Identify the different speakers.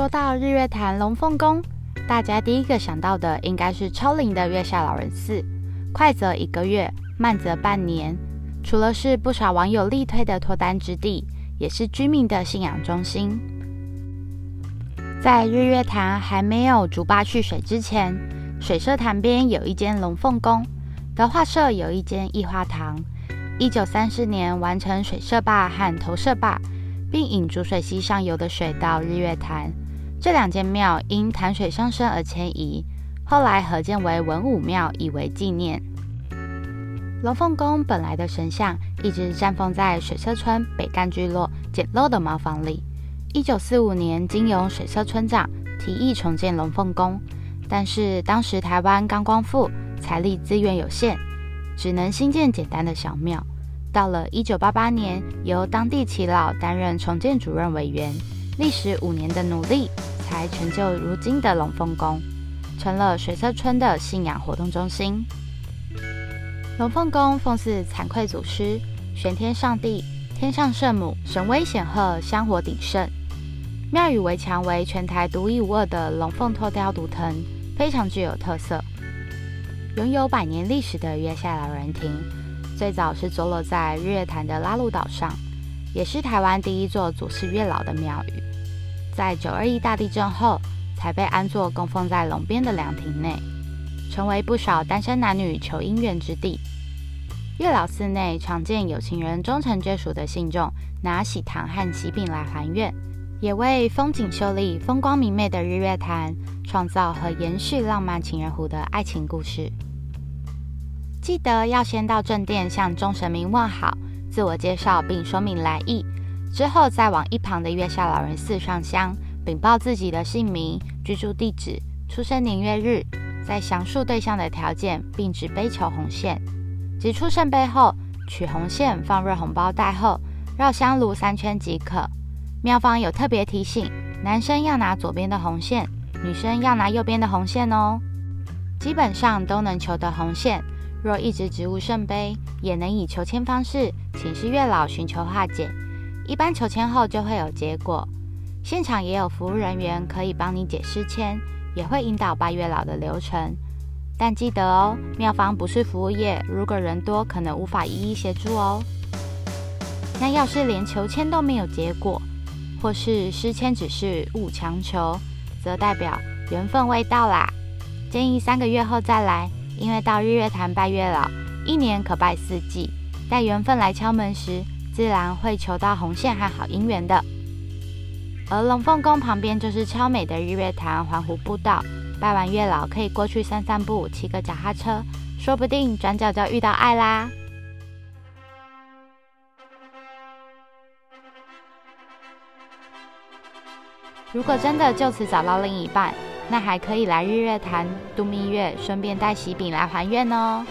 Speaker 1: 说到日月潭龙凤宫，大家第一个想到的应该是超灵的月下老人寺，快则一个月，慢则半年。除了是不少网友力推的脱单之地，也是居民的信仰中心。在日月潭还没有竹坝蓄水之前，水社潭边有一间龙凤宫，德化社有一间义化堂。一九三四年完成水社坝和投社坝，并引竹水溪上游的水到日月潭。这两间庙因潭水上升而迁移，后来合建为文武庙，以为纪念。龙凤宫本来的神像一直暂放在水社村北干聚落简陋的茅房里。一九四五年，经由水社村长提议重建龙凤宫，但是当时台湾刚光复，财力资源有限，只能兴建简单的小庙。到了一九八八年，由当地耆老担任重建主任委员，历时五年的努力。才成就如今的龙凤宫，成了水色村的信仰活动中心。龙凤宫奉祀惭愧祖师、玄天上帝、天上圣母，神威显赫，香火鼎盛。庙宇围墙为全台独一无二的龙凤托雕独藤，非常具有特色。拥有百年历史的月下老人亭，最早是坐落在日月潭的拉鲁岛上，也是台湾第一座祖师月老的庙宇。在九二一大地震后，才被安坐供奉在龙边的凉亭内，成为不少单身男女求姻缘之地。月老寺内常见有情人终成眷属的信众拿喜糖和喜饼来还愿，也为风景秀丽、风光明媚的日月潭创造和延续浪漫情人湖的爱情故事。记得要先到正殿向众神明问好，自我介绍并说明来意。之后再往一旁的月下老人寺上香，禀报自己的姓名、居住地址、出生年月日，再详述对象的条件，并掷杯求红线。掷出圣杯后，取红线放入红包袋后，绕香炉三圈即可。庙方有特别提醒：男生要拿左边的红线，女生要拿右边的红线哦。基本上都能求得红线。若一直掷无圣杯，也能以求签方式请示月老寻求化解。一般求签后就会有结果，现场也有服务人员可以帮你解诗签，也会引导拜月老的流程。但记得哦，庙方不是服务业，如果人多可能无法一一协助哦。那要是连求签都没有结果，或是失签只是勿强求，则代表缘分未到啦。建议三个月后再来，因为到日月潭拜月老，一年可拜四季，待缘分来敲门时，自然会求到红线和好姻缘的。而龙凤宫旁边就是超美的日月潭环湖步道，拜完月老可以过去散散步，骑个脚踏车，说不定转角就遇到爱啦。如果真的就此找到另一半，那还可以来日月潭度蜜月，顺便带喜饼来还愿哦。